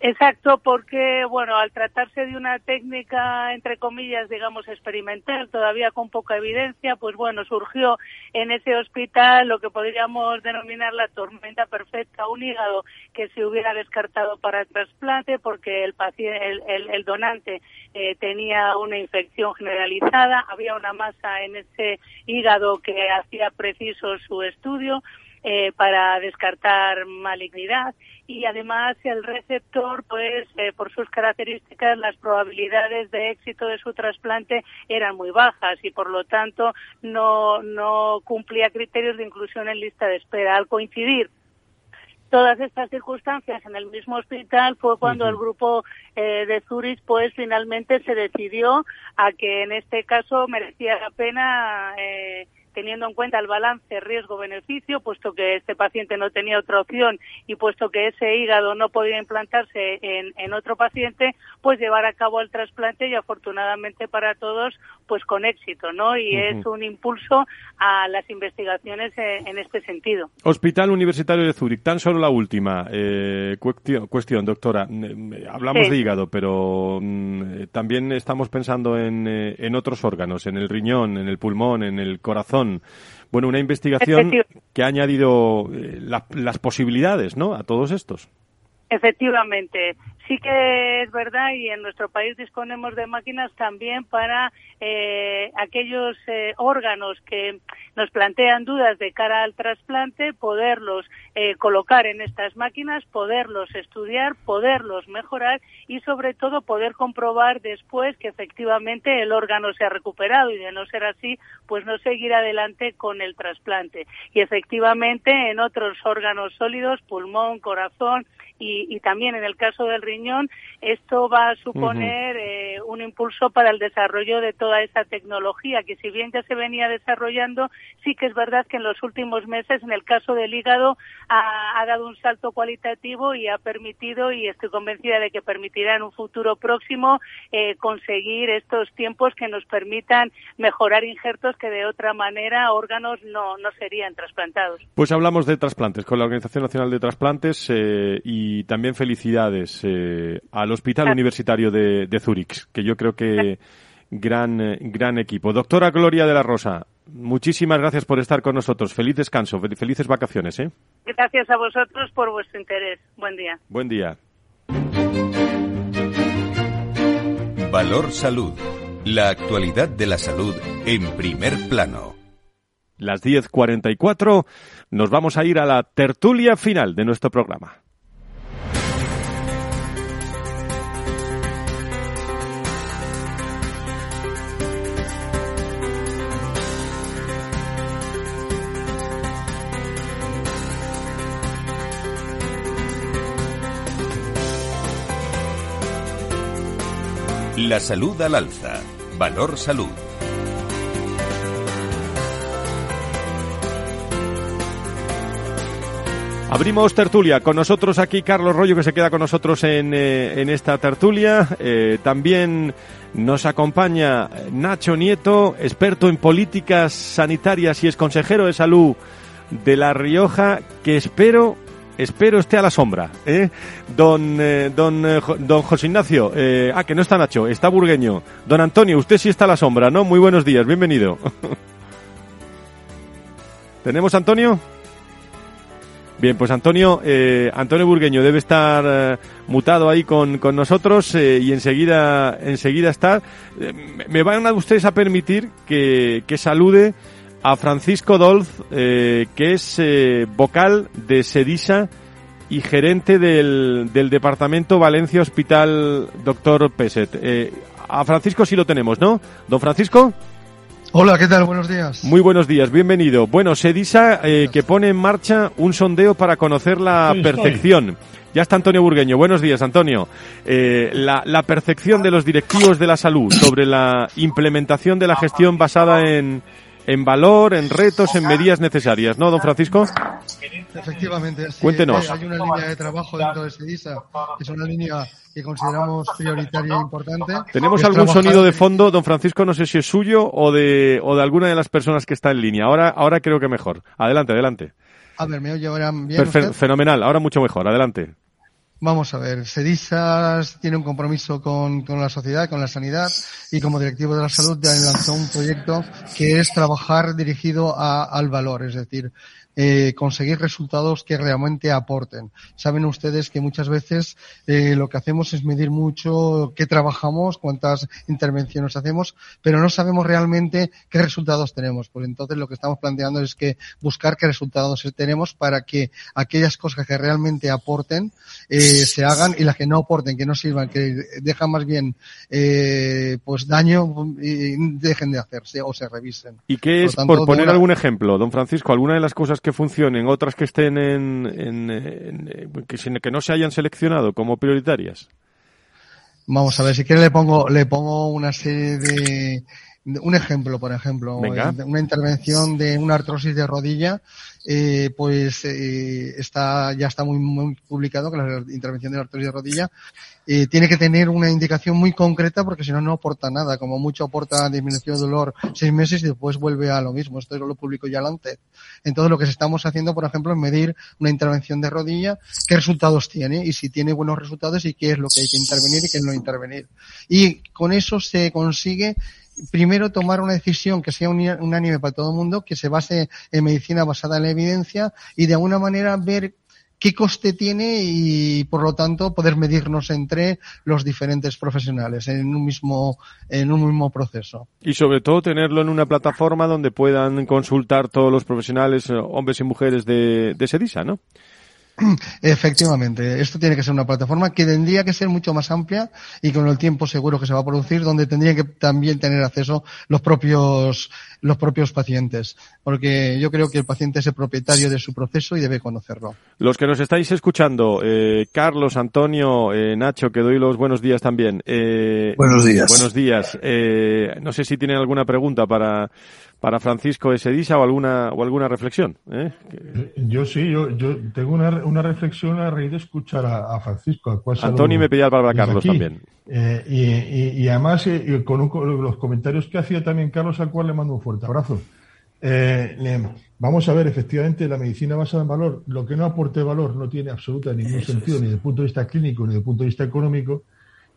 Exacto, porque bueno, al tratarse de una técnica entre comillas, digamos experimental, todavía con poca evidencia, pues bueno, surgió en ese hospital lo que podríamos denominar la tormenta perfecta, un hígado que se hubiera descartado para el trasplante porque el paciente, el, donante eh, tenía una infección generalizada, había una masa en ese hígado que hacía preciso su estudio eh, para descartar malignidad y además el receptor, pues eh, por sus características, las probabilidades de éxito de su trasplante eran muy bajas y por lo tanto no, no cumplía criterios de inclusión en lista de espera. Al coincidir todas estas circunstancias en el mismo hospital fue cuando el grupo eh, de Zurich pues finalmente se decidió a que en este caso merecía la pena eh, teniendo en cuenta el balance riesgo-beneficio, puesto que este paciente no tenía otra opción y puesto que ese hígado no podía implantarse en, en otro paciente, pues llevar a cabo el trasplante y afortunadamente para todos, pues con éxito, ¿no? Y es un impulso a las investigaciones en, este sentido. Hospital Universitario de Zúrich, tan solo la última eh, cuestión, doctora. Eh, hablamos de hígado, pero mm, también estamos pensando en, eh, en otros órganos, en el riñón, en el pulmón, en el corazón bueno, una investigación que ha añadido eh, las posibilidades, ¿no? A todos estos. Efectivamente, sí que es verdad y en nuestro país disponemos de máquinas también para eh, aquellos eh, órganos que nos plantean dudas de cara al trasplante, poderlos eh, colocar en estas máquinas, poderlos estudiar, poderlos mejorar y sobre todo poder comprobar después que efectivamente el órgano se ha recuperado y de no ser así, pues no seguir adelante con el trasplante. Y efectivamente en otros órganos sólidos, pulmón, corazón, y, también en el caso del riñón, riñón, esto va a suponer eh, un impulso para el desarrollo de toda esa tecnología, que si bien ya se venía desarrollando, sí que es verdad que en los últimos meses, en el caso del hígado, ha, dado un salto cualitativo y ha permitido, y estoy convencida de que permitirá en un futuro próximo, eh, conseguir estos tiempos que nos permitan mejorar injertos que de otra manera órganos no, no serían trasplantados. Pues hablamos de trasplantes con la Organización Nacional de Trasplantes eh, y también felicidades eh, al Hospital Universitario de, de Zúrich, que yo creo que gran, eh, gran equipo. Doctora Gloria de la Rosa, muchísimas gracias por estar con nosotros. Feliz descanso, felices vacaciones. ¿eh? Gracias a vosotros por vuestro interés. Buen día. Buen día. Valor Salud. La actualidad de la salud en primer plano. Las 10.44 nos vamos a ir a la tertulia final de nuestro programa. La salud al alza. Valor salud. Abrimos tertulia. Con nosotros aquí Carlos Rollo, que se queda con nosotros en, eh, en esta tertulia. Eh, también nos acompaña Nacho Nieto, experto en políticas sanitarias y es consejero de salud de La Rioja, que espero espero esté a la sombra. ¿eh? Don, eh, don, eh, don José Ignacio, eh, ah, que no está Nacho, está Burgueño. Don Antonio, usted sí está a la sombra, ¿no? Muy buenos días, bienvenido. ¿Tenemos Antonio? Bien, pues Antonio, Antonio Burgueño debe estar mutado ahí con, con nosotros y enseguida, enseguida estar. me van a ustedes a permitir que, que salude a Francisco Dolz, eh, que es eh, vocal de Sedisa y gerente del, del Departamento Valencia Hospital Doctor Peset. Eh, a Francisco sí lo tenemos, ¿no? Don Francisco. Hola, ¿qué tal? Buenos días. Muy buenos días, bienvenido. Bueno, Sedisa eh, que pone en marcha un sondeo para conocer la percepción. Ya está Antonio Burgueño. Buenos días, Antonio. Eh, la, la percepción de los directivos de la salud sobre la implementación de la gestión basada en, en valor, en retos, en medidas necesarias, ¿no, don Francisco? Efectivamente. Cuéntenos. Hay una línea de trabajo dentro de SEDISA, que es una línea que consideramos prioritaria e importante. Tenemos algún sonido de fondo, don Francisco, no sé si es suyo o de, o de alguna de las personas que está en línea. Ahora, ahora creo que mejor. Adelante, adelante. A ver, ¿me oye ahora bien? Fenomenal, ahora mucho mejor. Adelante. Vamos a ver, CEDISAS tiene un compromiso con, con, la sociedad, con la sanidad y como directivo de la salud ya lanzó un proyecto que es trabajar dirigido a, al valor, es decir, eh, conseguir resultados que realmente aporten. Saben ustedes que muchas veces eh, lo que hacemos es medir mucho qué trabajamos, cuántas intervenciones hacemos, pero no sabemos realmente qué resultados tenemos. Pues entonces lo que estamos planteando es que buscar qué resultados tenemos para que aquellas cosas que realmente aporten eh, se hagan y las que no aporten, que no sirvan, que dejan más bien eh, pues daño, dejen de hacerse o se revisen. ¿Y qué es, por, tanto, por poner una... algún ejemplo, don Francisco, alguna de las cosas que funcionen, otras que estén en, en, en que, que, no se hayan seleccionado como prioritarias? Vamos a ver, si quiere le pongo, le pongo una serie de, un ejemplo, por ejemplo, Venga. una intervención de una artrosis de rodilla, eh, pues eh, está ya está muy, muy publicado que la intervención de la artrosis de rodilla eh, tiene que tener una indicación muy concreta porque si no no aporta nada, como mucho aporta disminución de dolor seis meses y después vuelve a lo mismo. Esto lo publicó ya antes. Entonces lo que estamos haciendo, por ejemplo, es medir una intervención de rodilla, qué resultados tiene y si tiene buenos resultados y qué es lo que hay que intervenir y qué no intervenir. Y con eso se consigue primero tomar una decisión que sea unánime para todo el mundo, que se base en medicina basada en la evidencia y de alguna manera ver qué coste tiene y por lo tanto poder medirnos entre los diferentes profesionales en un mismo en un mismo proceso y sobre todo tenerlo en una plataforma donde puedan consultar todos los profesionales hombres y mujeres de, de Sedisa, ¿no? Efectivamente, esto tiene que ser una plataforma que tendría que ser mucho más amplia y con el tiempo seguro que se va a producir, donde tendrían que también tener acceso los propios los propios pacientes, porque yo creo que el paciente es el propietario de su proceso y debe conocerlo. Los que nos estáis escuchando, eh, Carlos, Antonio, eh, Nacho, que doy los buenos días también. Eh, buenos días. Buenos días. Eh, no sé si tienen alguna pregunta para para Francisco Esedisa o alguna o alguna reflexión. ¿eh? Yo sí, yo, yo tengo una, una reflexión a raíz de escuchar a, Francisco. Antonio me pedía para Carlos también. Eh, y, y, además, eh, con, los comentarios que hacía también Carlos, al cual le mando un fuerte abrazo. vamos a ver, efectivamente, la medicina basada en valor, lo que no aporte valor no tiene absolutamente ningún sentido, ni desde el punto de vista clínico, ni desde el punto de vista económico.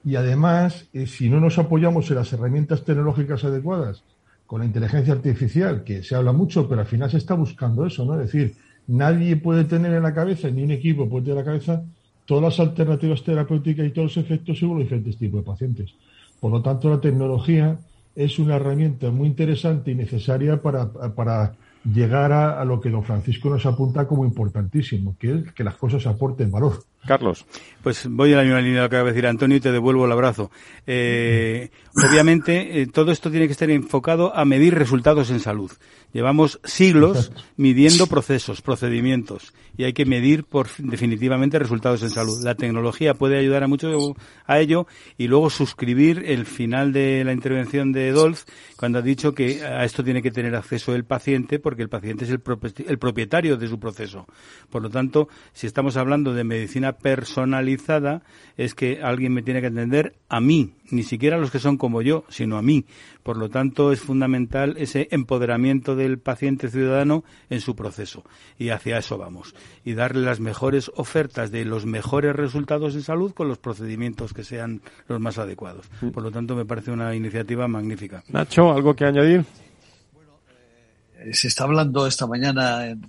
Y además, si no nos apoyamos en las herramientas tecnológicas adecuadas, con la inteligencia artificial, que se habla mucho, pero al final se está buscando eso, ¿no? Es decir, nadie puede tener en la cabeza, ni un equipo puede tener en la cabeza, todas las alternativas terapéuticas y todos los efectos según los diferentes tipos de pacientes. Por lo tanto, la tecnología es una herramienta muy interesante y necesaria para, para llegar a, a, lo que don Francisco nos apunta como importantísimo, que es que las cosas aporten valor. Carlos. Pues voy a la misma línea de lo que acaba de decir Antonio y te devuelvo el abrazo. Eh, obviamente, eh, todo esto tiene que estar enfocado a medir resultados en salud. Llevamos siglos midiendo procesos, procedimientos, y hay que medir por definitivamente resultados en salud. La tecnología puede ayudar a mucho a ello y luego suscribir el final de la intervención de Dolz cuando ha dicho que a esto tiene que tener acceso el paciente porque el paciente es el, el propietario de su proceso. Por lo tanto, si estamos hablando de medicina personalizada es que alguien me tiene que atender a mí, ni siquiera a los que son como yo, sino a mí. Por lo tanto, es fundamental ese empoderamiento del paciente ciudadano en su proceso. Y hacia eso vamos. Y darle las mejores ofertas de los mejores resultados en salud con los procedimientos que sean los más adecuados. Por lo tanto, me parece una iniciativa magnífica. Nacho, ¿algo que añadir? Se está hablando esta mañana en,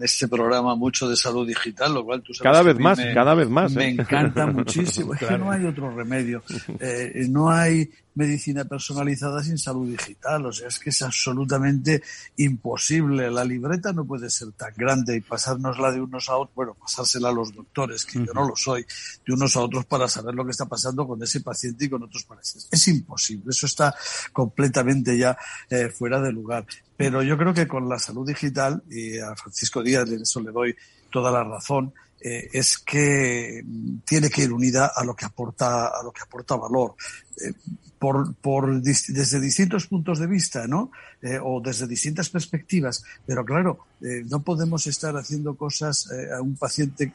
este programa mucho de salud digital, lo cual tú sabes cada vez más, cada vez más. Me ¿eh? encanta muchísimo. Es que no hay otro remedio. Eh, no hay medicina personalizada sin salud digital. O sea, es que es absolutamente imposible. La libreta no puede ser tan grande y pasárnosla de unos a otros, bueno, pasársela a los doctores, que yo no lo soy, de unos a otros para saber lo que está pasando con ese paciente y con otros pacientes. Es imposible. Eso está completamente ya eh, fuera de lugar. Pero yo creo que con la salud digital, y a Francisco Díaz de eso le doy toda la razón, eh, es que tiene que ir unida a lo que aporta, a lo que aporta valor. Eh, por, por, desde distintos puntos de vista, ¿no? Eh, o desde distintas perspectivas. Pero claro, no podemos estar haciendo cosas a un paciente.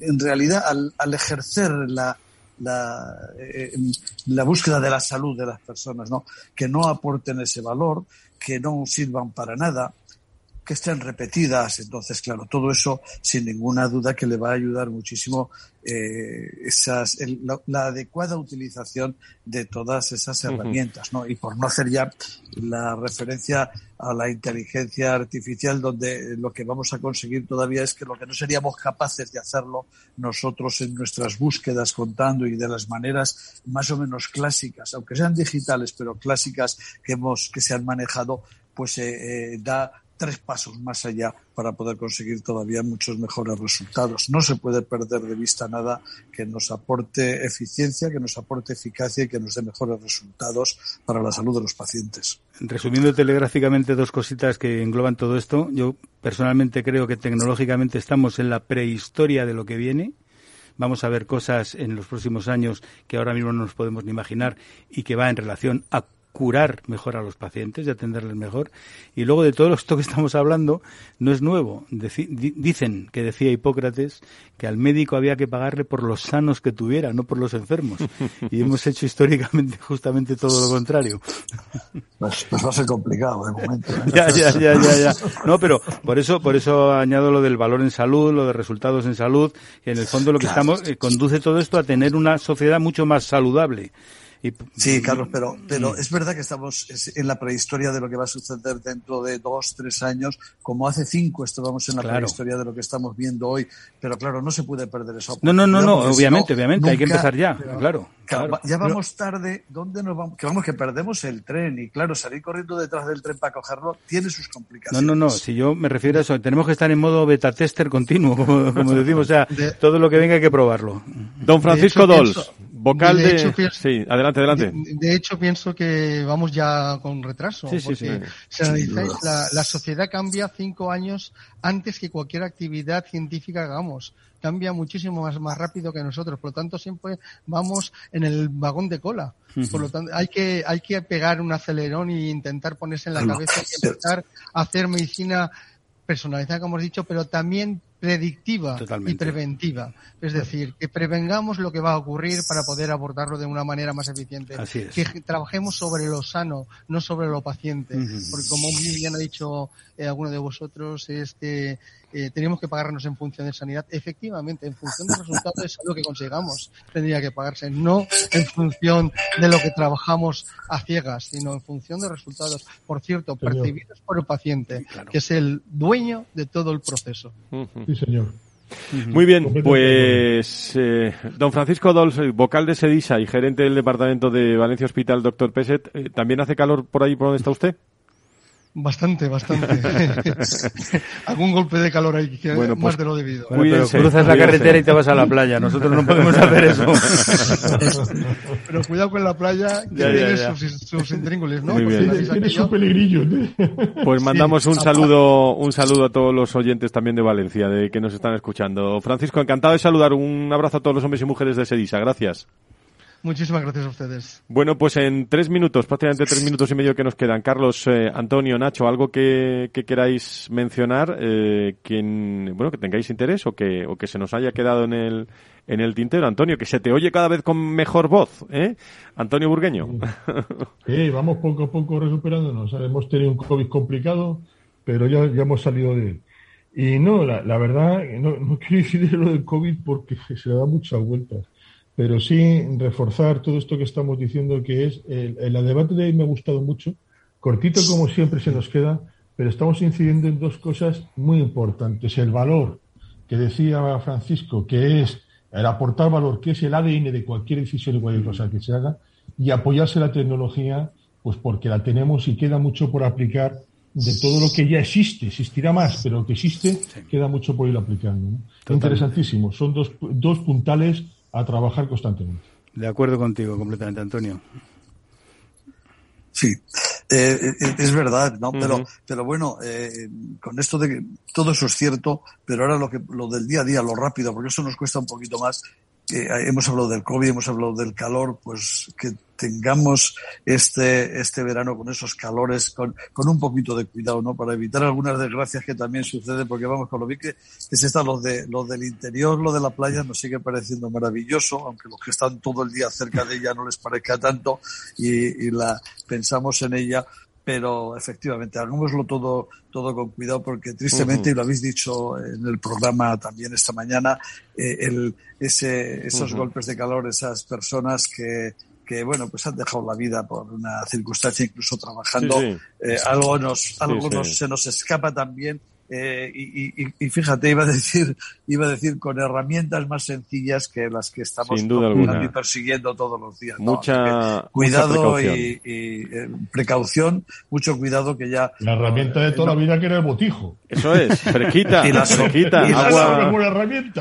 en realidad, al, al ejercer la, la, la búsqueda de la salud de las personas, ¿no? Que no aporten ese valor, que no sirvan para nada, que estén repetidas. Entonces, claro, todo eso sin ninguna duda que le va a ayudar muchísimo eh, esas, la, adecuada utilización de todas esas herramientas, ¿no? Y por no hacer ya la referencia a la inteligencia artificial, donde lo que vamos a conseguir todavía es que lo que no seríamos capaces de hacerlo nosotros en nuestras búsquedas contando y de las maneras más o menos clásicas, aunque sean digitales, pero clásicas que hemos, que se han manejado, pues eh, eh da tres pasos más allá para poder conseguir todavía muchos mejores resultados. No se puede perder de vista nada que nos aporte eficiencia, que nos aporte eficacia y que nos dé mejores resultados para la salud de los pacientes. Resumiendo telegráficamente dos cositas que engloban todo esto, yo personalmente creo que tecnológicamente estamos en la prehistoria de lo que viene. Vamos a ver cosas en los próximos años que ahora mismo no nos podemos ni imaginar y que va en relación a curar mejor a los pacientes y atenderles mejor. Y luego de todo esto que estamos hablando no es nuevo. dicen que decía Hipócrates que al médico había que pagarle por los sanos que tuviera, no por los enfermos. Y hemos hecho históricamente justamente todo lo contrario. Pues, pues va a ser complicado de momento. ¿eh? ya, ya, ya, ya, ya. No, pero por eso, por eso añado lo del valor en salud, lo de resultados en salud, que en el fondo lo que estamos eh, conduce todo esto a tener una sociedad mucho más saludable Sí, Carlos, pero, pero es verdad que estamos en la prehistoria de lo que va a suceder dentro de dos, tres años, como hace cinco estábamos en la prehistoria de lo que estamos viendo hoy, pero claro, no se puede perder eso. No, no, no, no, obviamente, obviamente, hay que empezar ya, claro. Ya vamos tarde, ¿dónde nos vamos? Que vamos, que perdemos el tren y claro, salir corriendo detrás del tren para cogerlo tiene sus complicaciones. No, no, no, si yo me refiero a eso, tenemos que estar en modo beta tester continuo, como, decimos, o sea, todo lo que venga hay que probarlo. Don Francisco Dols. Vocal de... sí, adelante, adelante. De, hecho, pienso que vamos ya con retraso. Sí, porque sí, si analizáis, la, la, sociedad cambia cinco años antes que cualquier actividad científica hagamos. Cambia muchísimo más, más rápido que nosotros. Por lo tanto, siempre vamos en el vagón de cola. Por lo tanto, hay que, hay que pegar un acelerón e intentar ponerse en la cabeza y empezar a hacer medicina personalizada, como hemos dicho, pero también predictiva y preventiva. Es decir, que prevengamos lo que va a ocurrir para poder abordarlo de una manera más eficiente. Que trabajemos sobre lo sano, no sobre lo paciente. Porque como bien ha dicho eh, alguno de vosotros, es que eh, tenemos que pagarnos en función de sanidad. Efectivamente, en función del resultado es lo que consigamos. Tendría que pagarse, no en función de lo que trabajamos a ciegas, sino en función de resultados, por cierto, percibidos por el paciente, que es el dueño de todo el proceso señor. Muy bien, pues eh, don Francisco Dols, vocal de Sedisa y gerente del departamento de Valencia Hospital, doctor Peset, eh, ¿también hace calor por ahí por donde está usted? Bastante, bastante. Algún golpe de calor ahí, que más pues, de lo debido. pero cruzas la carretera y te vas a la playa. Nosotros no podemos hacer eso. pero cuidado con la playa, que tiene sus, intríngulis, ¿no? Muy bien. Tiene su peligrillo. Pues mandamos un saludo, un saludo a todos los oyentes también de Valencia, de que nos están escuchando. Francisco, encantado de saludar. Un abrazo a todos los hombres y mujeres de Sedisa. Gracias. Muchísimas gracias a ustedes. Bueno, pues en tres minutos, prácticamente tres minutos y medio que nos quedan. Carlos, eh, Antonio, Nacho, algo que, queráis mencionar, eh, bueno, que tengáis interés o que, o que se nos haya quedado en el, en el tintero. Antonio, que se te oye cada vez con mejor voz, ¿eh? Antonio Burgueño. Sí, vamos poco a poco recuperándonos. Hemos tenido un COVID complicado, pero ya, ya hemos salido de él. Y no, la, la verdad, no, no quiero decir lo del COVID porque se da muchas vueltas pero sí reforzar todo esto que estamos diciendo, que es el, el, debate de hoy me ha gustado mucho, cortito como siempre se nos queda, pero estamos incidiendo en dos cosas muy importantes. El valor que decía Francisco, que es el aportar valor, que es el ADN de cualquier decisión y cualquier cosa que se haga, y apoyarse la tecnología, pues porque la tenemos y queda mucho por aplicar de todo lo que ya existe, existirá más, pero lo que existe queda mucho por ir aplicando. Interesantísimo. Son dos, dos puntales a trabajar constantemente. De acuerdo contigo completamente, Antonio. Sí, eh, eh, es verdad, ¿no? Pero, pero bueno, eh, con esto de que todo eso es cierto, pero ahora lo que lo del día a día, lo rápido, porque eso nos cuesta un poquito más, que hemos hablado del COVID, hemos hablado del calor, pues que tengamos este, este verano con esos calores, con, con un poquito de cuidado, ¿no? Para evitar algunas desgracias que también suceden, porque vamos, con lo vi que, que se está lo de, lo del interior, lo de la playa nos sigue pareciendo maravilloso, aunque los que están todo el día cerca de ella no les parezca tanto y, y la pensamos en ella, pero efectivamente, hagámoslo todo, todo con cuidado porque tristemente, y lo habéis dicho en el programa también esta mañana, eh, el, ese, esos golpes de calor, esas personas que, que bueno, pues han dejado la vida por una circunstancia, incluso trabajando, Eh, algo nos, algo nos, se nos escapa también eh, y, y, fíjate, iba a decir, iba a decir con herramientas más sencillas que las que estamos y persiguiendo todos los días. Mucha cuidado y, eh, precaución, mucho cuidado que ya. La herramienta de toda la vida que era el botijo. Eso es, fresquita, y la fresquita, agua,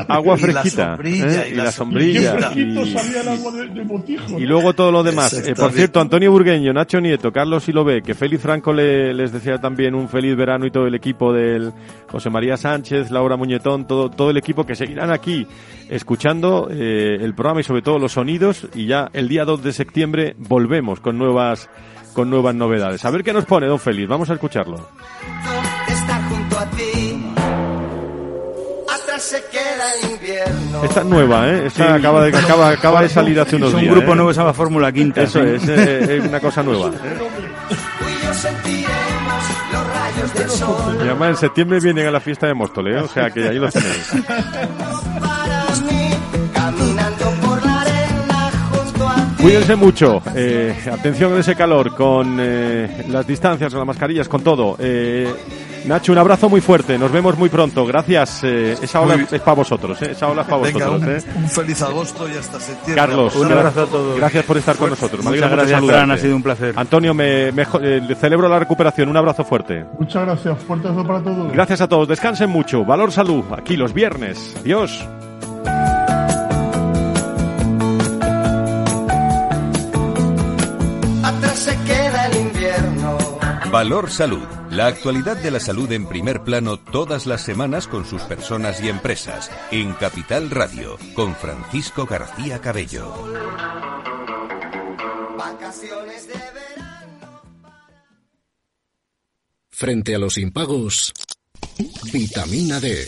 agua fresquita, y la sombrilla, y, luego todo lo demás. Eh, por cierto, Antonio Burgueño, Nacho Nieto, Carlos Silové, que Félix Franco le, les decía también un feliz verano y todo el equipo del José María Sánchez, Laura Muñetón, todo, todo el equipo que seguirán aquí escuchando eh, el programa y sobre todo los sonidos y ya el día 2 de septiembre volvemos con nuevas con nuevas novedades. A ver qué nos pone Don Félix, vamos a escucharlo. Esta es nueva, ¿eh? Esta acaba, de, acaba, acaba de salir hace unos días. Es un grupo ¿eh? nuevo, se llama Fórmula Quinta. Eso es, es, una cosa nueva. Además en septiembre vienen a la fiesta de Móstoles, ¿eh? o sea que ahí lo tenéis. A. Cuídense mucho. Eh, atención con ese calor, con eh, las distancias, con las mascarillas, con todo. Nacho, un abrazo muy fuerte. Nos vemos muy pronto. Gracias. Eh, esa ola es para vosotros. Eh. Esa ola es para Venga, vosotros. un, eh. un feliz agosto y hasta septiembre. Carlos, Un abrazo a todos. Gracias por estar con nosotros. Muchas gracias. Fran, ha sido un placer. Antonio, me, me eh, celebro la recuperación. Un abrazo fuerte. Muchas gracias. Fuerte abrazo para todos. Gracias a todos. Descansen mucho. Valor Salud. Aquí los viernes. Adiós. Valor Salud. La actualidad de la salud en primer plano todas las semanas con sus personas y empresas. En Capital Radio, con Francisco García Cabello. Vacaciones de verano. Frente a los impagos, vitamina D,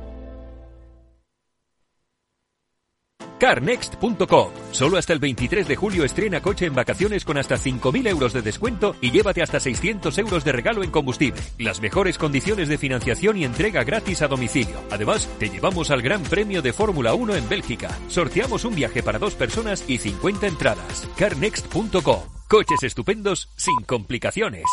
Carnext.com. Solo hasta el 23 de julio estrena coche en vacaciones con hasta 5.000 euros de descuento y llévate hasta 600 euros de regalo en combustible. Las mejores condiciones de financiación y entrega gratis a domicilio. Además, te llevamos al Gran Premio de Fórmula 1 en Bélgica. Sorteamos un viaje para dos personas y 50 entradas. Carnext.com. Coches estupendos sin complicaciones.